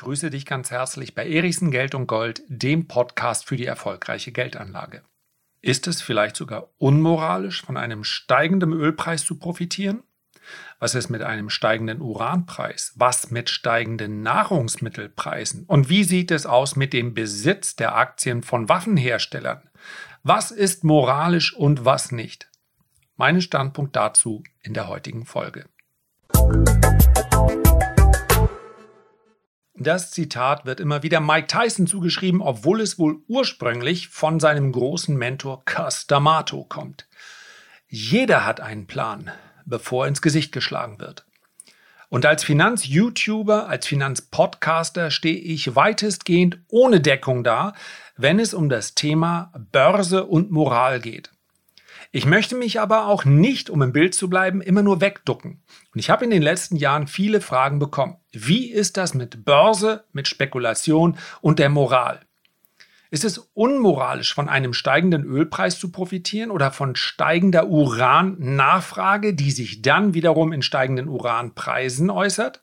grüße dich ganz herzlich bei Erichsen Geld und Gold, dem Podcast für die erfolgreiche Geldanlage. Ist es vielleicht sogar unmoralisch, von einem steigenden Ölpreis zu profitieren? Was ist mit einem steigenden Uranpreis? Was mit steigenden Nahrungsmittelpreisen? Und wie sieht es aus mit dem Besitz der Aktien von Waffenherstellern? Was ist moralisch und was nicht? Mein Standpunkt dazu in der heutigen Folge. Das Zitat wird immer wieder Mike Tyson zugeschrieben, obwohl es wohl ursprünglich von seinem großen Mentor Cus kommt. Jeder hat einen Plan, bevor er ins Gesicht geschlagen wird. Und als Finanz-YouTuber, als Finanzpodcaster stehe ich weitestgehend ohne Deckung da, wenn es um das Thema Börse und Moral geht. Ich möchte mich aber auch nicht, um im Bild zu bleiben, immer nur wegducken. Und ich habe in den letzten Jahren viele Fragen bekommen. Wie ist das mit Börse, mit Spekulation und der Moral? Ist es unmoralisch, von einem steigenden Ölpreis zu profitieren oder von steigender Urannachfrage, die sich dann wiederum in steigenden Uranpreisen äußert?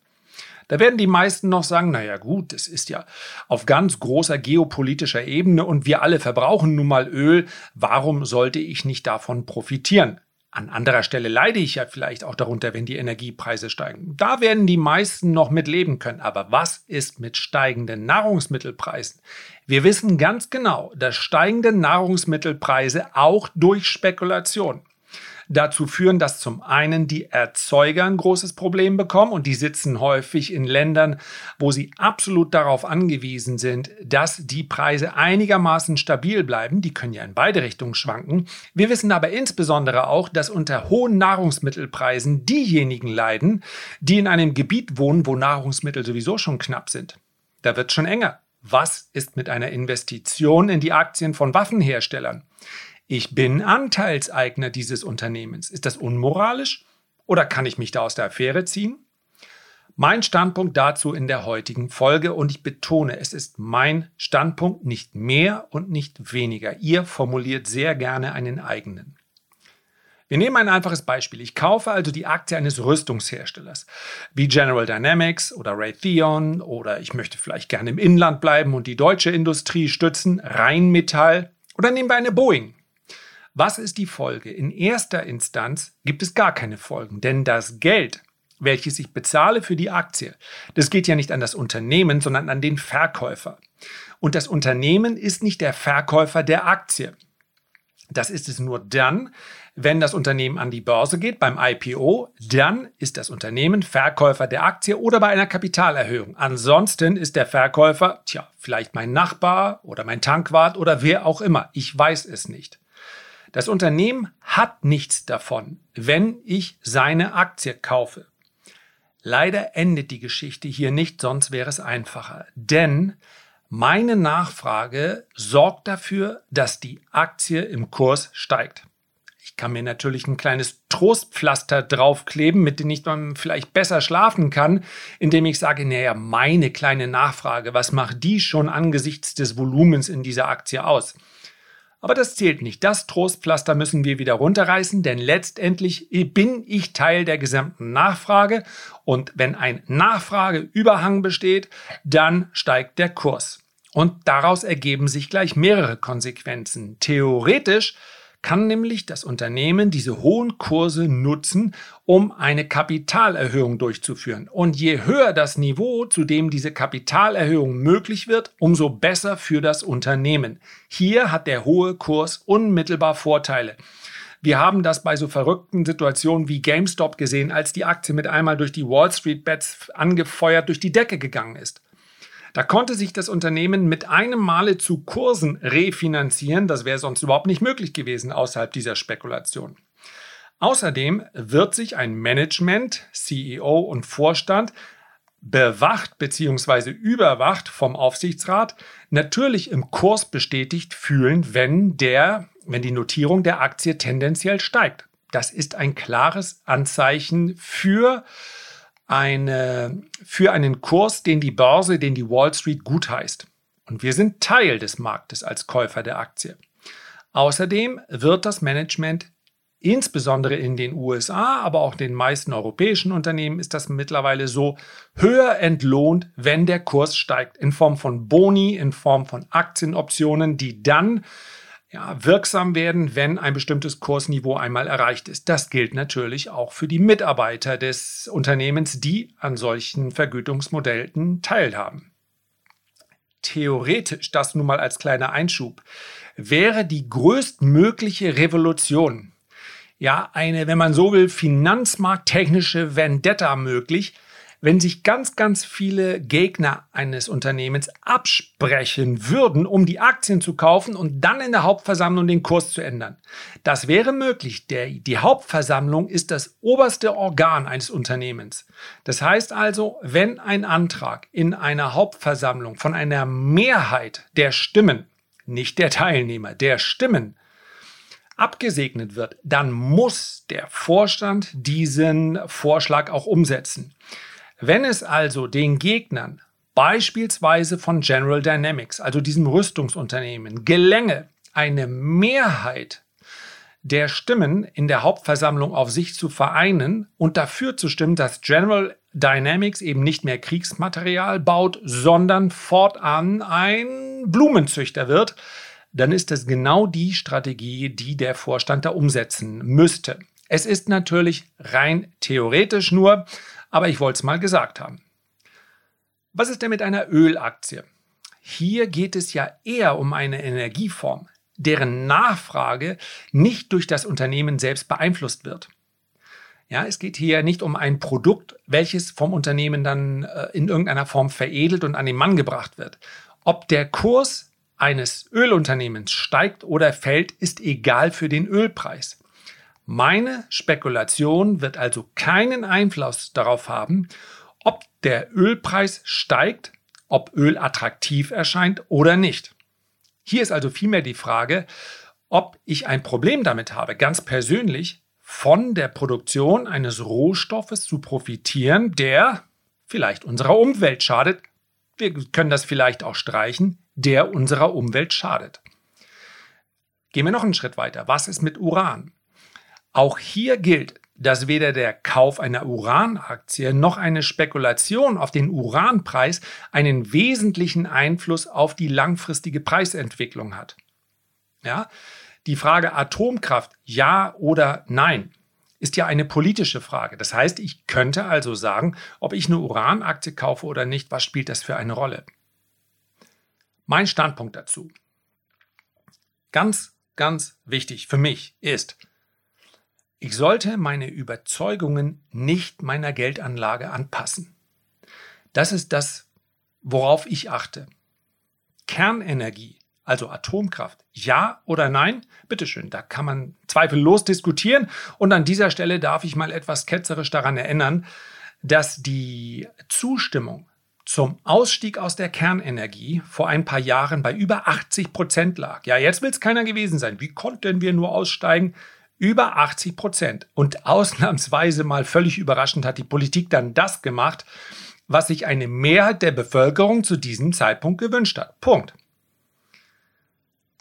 Da werden die meisten noch sagen, naja gut, das ist ja auf ganz großer geopolitischer Ebene und wir alle verbrauchen nun mal Öl, warum sollte ich nicht davon profitieren? An anderer Stelle leide ich ja vielleicht auch darunter, wenn die Energiepreise steigen. Da werden die meisten noch mit leben können. Aber was ist mit steigenden Nahrungsmittelpreisen? Wir wissen ganz genau, dass steigende Nahrungsmittelpreise auch durch Spekulation dazu führen, dass zum einen die Erzeuger ein großes Problem bekommen und die sitzen häufig in Ländern, wo sie absolut darauf angewiesen sind, dass die Preise einigermaßen stabil bleiben. Die können ja in beide Richtungen schwanken. Wir wissen aber insbesondere auch, dass unter hohen Nahrungsmittelpreisen diejenigen leiden, die in einem Gebiet wohnen, wo Nahrungsmittel sowieso schon knapp sind. Da wird es schon enger. Was ist mit einer Investition in die Aktien von Waffenherstellern? Ich bin Anteilseigner dieses Unternehmens. Ist das unmoralisch oder kann ich mich da aus der Affäre ziehen? Mein Standpunkt dazu in der heutigen Folge und ich betone, es ist mein Standpunkt, nicht mehr und nicht weniger. Ihr formuliert sehr gerne einen eigenen. Wir nehmen ein einfaches Beispiel. Ich kaufe also die Aktie eines Rüstungsherstellers, wie General Dynamics oder Raytheon oder ich möchte vielleicht gerne im Inland bleiben und die deutsche Industrie stützen, Rheinmetall oder nehmen wir eine Boeing. Was ist die Folge? In erster Instanz gibt es gar keine Folgen, denn das Geld, welches ich bezahle für die Aktie, das geht ja nicht an das Unternehmen, sondern an den Verkäufer. Und das Unternehmen ist nicht der Verkäufer der Aktie. Das ist es nur dann, wenn das Unternehmen an die Börse geht, beim IPO, dann ist das Unternehmen Verkäufer der Aktie oder bei einer Kapitalerhöhung. Ansonsten ist der Verkäufer, tja, vielleicht mein Nachbar oder mein Tankwart oder wer auch immer. Ich weiß es nicht. Das Unternehmen hat nichts davon, wenn ich seine Aktie kaufe. Leider endet die Geschichte hier nicht, sonst wäre es einfacher. Denn meine Nachfrage sorgt dafür, dass die Aktie im Kurs steigt. Ich kann mir natürlich ein kleines Trostpflaster draufkleben, mit dem ich dann vielleicht besser schlafen kann, indem ich sage, naja, meine kleine Nachfrage, was macht die schon angesichts des Volumens in dieser Aktie aus? Aber das zählt nicht. Das Trostpflaster müssen wir wieder runterreißen, denn letztendlich bin ich Teil der gesamten Nachfrage und wenn ein Nachfrageüberhang besteht, dann steigt der Kurs. Und daraus ergeben sich gleich mehrere Konsequenzen. Theoretisch kann nämlich das Unternehmen diese hohen Kurse nutzen, um eine Kapitalerhöhung durchzuführen. Und je höher das Niveau, zu dem diese Kapitalerhöhung möglich wird, umso besser für das Unternehmen. Hier hat der hohe Kurs unmittelbar Vorteile. Wir haben das bei so verrückten Situationen wie GameStop gesehen, als die Aktie mit einmal durch die Wall Street Bets angefeuert durch die Decke gegangen ist. Da konnte sich das Unternehmen mit einem Male zu Kursen refinanzieren. Das wäre sonst überhaupt nicht möglich gewesen außerhalb dieser Spekulation. Außerdem wird sich ein Management, CEO und Vorstand bewacht bzw. überwacht vom Aufsichtsrat natürlich im Kurs bestätigt fühlen, wenn der, wenn die Notierung der Aktie tendenziell steigt. Das ist ein klares Anzeichen für eine, für einen Kurs, den die Börse, den die Wall Street gutheißt. Und wir sind Teil des Marktes als Käufer der Aktie. Außerdem wird das Management Insbesondere in den USA, aber auch den meisten europäischen Unternehmen ist das mittlerweile so höher entlohnt, wenn der Kurs steigt, in Form von Boni, in Form von Aktienoptionen, die dann ja, wirksam werden, wenn ein bestimmtes Kursniveau einmal erreicht ist. Das gilt natürlich auch für die Mitarbeiter des Unternehmens, die an solchen Vergütungsmodellen teilhaben. Theoretisch, das nun mal als kleiner Einschub, wäre die größtmögliche Revolution ja eine, wenn man so will, finanzmarkttechnische Vendetta möglich, wenn sich ganz, ganz viele Gegner eines Unternehmens absprechen würden, um die Aktien zu kaufen und dann in der Hauptversammlung den Kurs zu ändern. Das wäre möglich. Der, die Hauptversammlung ist das oberste Organ eines Unternehmens. Das heißt also, wenn ein Antrag in einer Hauptversammlung von einer Mehrheit der Stimmen, nicht der Teilnehmer, der Stimmen abgesegnet wird, dann muss der Vorstand diesen Vorschlag auch umsetzen. Wenn es also den Gegnern beispielsweise von General Dynamics, also diesem Rüstungsunternehmen, gelänge, eine Mehrheit der Stimmen in der Hauptversammlung auf sich zu vereinen und dafür zu stimmen, dass General Dynamics eben nicht mehr Kriegsmaterial baut, sondern fortan ein Blumenzüchter wird, dann ist es genau die Strategie, die der Vorstand da umsetzen müsste. Es ist natürlich rein theoretisch nur, aber ich wollte es mal gesagt haben. Was ist denn mit einer Ölaktie? Hier geht es ja eher um eine Energieform, deren Nachfrage nicht durch das Unternehmen selbst beeinflusst wird. Ja, es geht hier nicht um ein Produkt, welches vom Unternehmen dann äh, in irgendeiner Form veredelt und an den Mann gebracht wird. Ob der Kurs eines Ölunternehmens steigt oder fällt, ist egal für den Ölpreis. Meine Spekulation wird also keinen Einfluss darauf haben, ob der Ölpreis steigt, ob Öl attraktiv erscheint oder nicht. Hier ist also vielmehr die Frage, ob ich ein Problem damit habe, ganz persönlich von der Produktion eines Rohstoffes zu profitieren, der vielleicht unserer Umwelt schadet. Wir können das vielleicht auch streichen, der unserer Umwelt schadet. Gehen wir noch einen Schritt weiter. Was ist mit Uran? Auch hier gilt, dass weder der Kauf einer Uranaktie noch eine Spekulation auf den Uranpreis einen wesentlichen Einfluss auf die langfristige Preisentwicklung hat. Ja? Die Frage Atomkraft, ja oder nein, ist ja eine politische Frage. Das heißt, ich könnte also sagen, ob ich eine Uranaktie kaufe oder nicht, was spielt das für eine Rolle? Mein Standpunkt dazu, ganz, ganz wichtig für mich ist, ich sollte meine Überzeugungen nicht meiner Geldanlage anpassen. Das ist das, worauf ich achte. Kernenergie, also Atomkraft, ja oder nein? Bitteschön, da kann man zweifellos diskutieren. Und an dieser Stelle darf ich mal etwas ketzerisch daran erinnern, dass die Zustimmung zum Ausstieg aus der Kernenergie vor ein paar Jahren bei über 80 Prozent lag. Ja, jetzt will es keiner gewesen sein. Wie konnten wir nur aussteigen? Über 80 Prozent. Und ausnahmsweise mal völlig überraschend hat die Politik dann das gemacht, was sich eine Mehrheit der Bevölkerung zu diesem Zeitpunkt gewünscht hat. Punkt.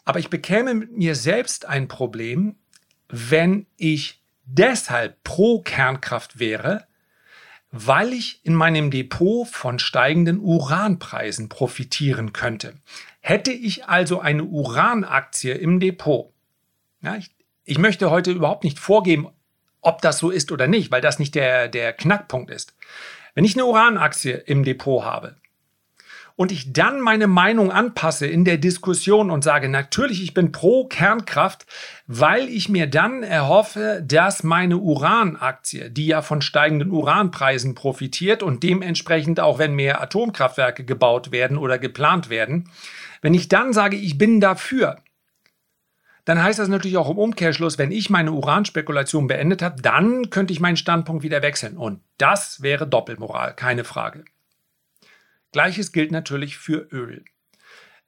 Aber ich bekäme mit mir selbst ein Problem, wenn ich deshalb pro Kernkraft wäre, weil ich in meinem Depot von steigenden Uranpreisen profitieren könnte. Hätte ich also eine Uranaktie im Depot, ja, ich, ich möchte heute überhaupt nicht vorgeben, ob das so ist oder nicht, weil das nicht der, der Knackpunkt ist. Wenn ich eine Uranaktie im Depot habe, und ich dann meine Meinung anpasse in der Diskussion und sage, natürlich, ich bin pro Kernkraft, weil ich mir dann erhoffe, dass meine Uranaktie, die ja von steigenden Uranpreisen profitiert und dementsprechend auch wenn mehr Atomkraftwerke gebaut werden oder geplant werden, wenn ich dann sage, ich bin dafür, dann heißt das natürlich auch im Umkehrschluss, wenn ich meine Uranspekulation beendet habe, dann könnte ich meinen Standpunkt wieder wechseln. Und das wäre Doppelmoral, keine Frage. Gleiches gilt natürlich für Öl.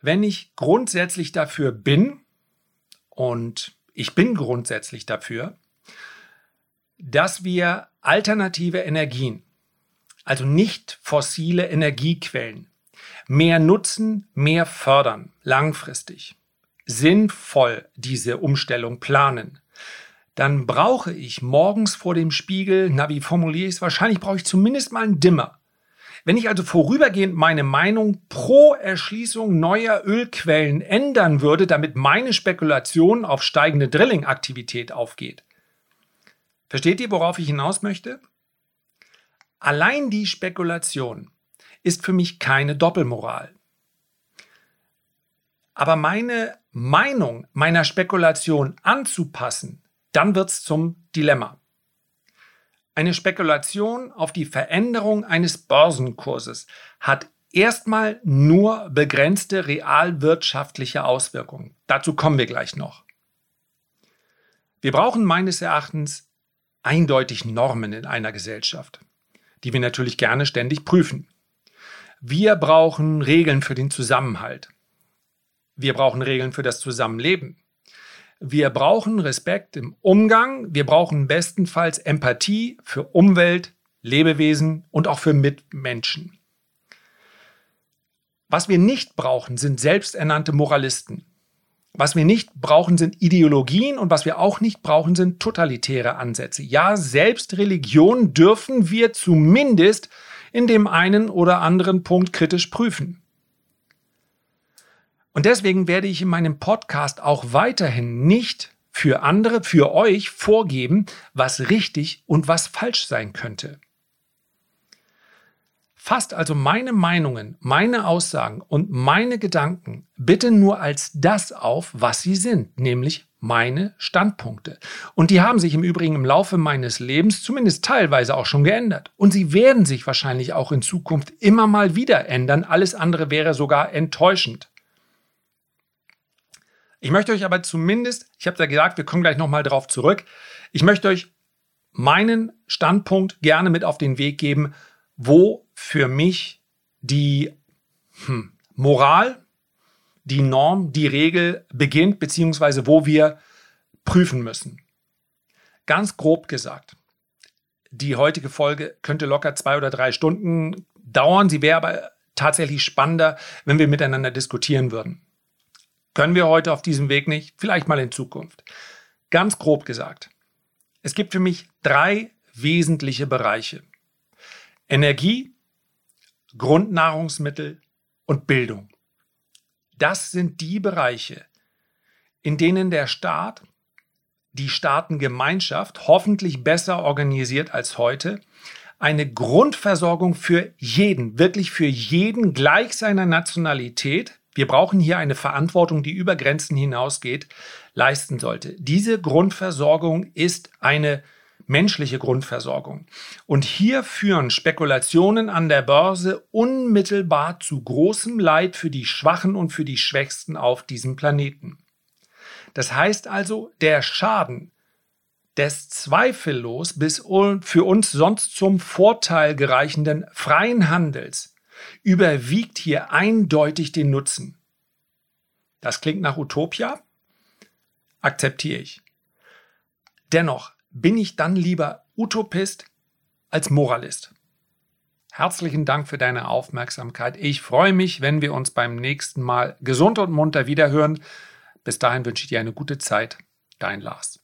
Wenn ich grundsätzlich dafür bin, und ich bin grundsätzlich dafür, dass wir alternative Energien, also nicht fossile Energiequellen, mehr nutzen, mehr fördern, langfristig, sinnvoll diese Umstellung planen, dann brauche ich morgens vor dem Spiegel, na wie formuliere ich es, wahrscheinlich brauche ich zumindest mal einen Dimmer. Wenn ich also vorübergehend meine Meinung pro Erschließung neuer Ölquellen ändern würde, damit meine Spekulation auf steigende Drilling-Aktivität aufgeht. Versteht ihr, worauf ich hinaus möchte? Allein die Spekulation ist für mich keine Doppelmoral. Aber meine Meinung meiner Spekulation anzupassen, dann wird es zum Dilemma. Eine Spekulation auf die Veränderung eines Börsenkurses hat erstmal nur begrenzte realwirtschaftliche Auswirkungen. Dazu kommen wir gleich noch. Wir brauchen meines Erachtens eindeutig Normen in einer Gesellschaft, die wir natürlich gerne ständig prüfen. Wir brauchen Regeln für den Zusammenhalt. Wir brauchen Regeln für das Zusammenleben. Wir brauchen Respekt im Umgang. Wir brauchen bestenfalls Empathie für Umwelt, Lebewesen und auch für Mitmenschen. Was wir nicht brauchen, sind selbsternannte Moralisten. Was wir nicht brauchen, sind Ideologien und was wir auch nicht brauchen, sind totalitäre Ansätze. Ja, selbst Religion dürfen wir zumindest in dem einen oder anderen Punkt kritisch prüfen. Und deswegen werde ich in meinem Podcast auch weiterhin nicht für andere, für euch vorgeben, was richtig und was falsch sein könnte. Fasst also meine Meinungen, meine Aussagen und meine Gedanken bitte nur als das auf, was sie sind, nämlich meine Standpunkte. Und die haben sich im Übrigen im Laufe meines Lebens zumindest teilweise auch schon geändert. Und sie werden sich wahrscheinlich auch in Zukunft immer mal wieder ändern. Alles andere wäre sogar enttäuschend. Ich möchte euch aber zumindest, ich habe ja gesagt, wir kommen gleich nochmal drauf zurück, ich möchte euch meinen Standpunkt gerne mit auf den Weg geben, wo für mich die hm, Moral, die Norm, die Regel beginnt, beziehungsweise wo wir prüfen müssen. Ganz grob gesagt, die heutige Folge könnte locker zwei oder drei Stunden dauern. Sie wäre aber tatsächlich spannender, wenn wir miteinander diskutieren würden. Können wir heute auf diesem Weg nicht, vielleicht mal in Zukunft. Ganz grob gesagt, es gibt für mich drei wesentliche Bereiche. Energie, Grundnahrungsmittel und Bildung. Das sind die Bereiche, in denen der Staat, die Staatengemeinschaft, hoffentlich besser organisiert als heute, eine Grundversorgung für jeden, wirklich für jeden gleich seiner Nationalität wir brauchen hier eine Verantwortung, die über Grenzen hinausgeht, leisten sollte. Diese Grundversorgung ist eine menschliche Grundversorgung. Und hier führen Spekulationen an der Börse unmittelbar zu großem Leid für die Schwachen und für die Schwächsten auf diesem Planeten. Das heißt also, der Schaden des zweifellos bis für uns sonst zum Vorteil gereichenden freien Handels überwiegt hier eindeutig den Nutzen. Das klingt nach Utopia, akzeptiere ich. Dennoch bin ich dann lieber Utopist als Moralist. Herzlichen Dank für deine Aufmerksamkeit. Ich freue mich, wenn wir uns beim nächsten Mal gesund und munter wiederhören. Bis dahin wünsche ich dir eine gute Zeit. Dein Lars.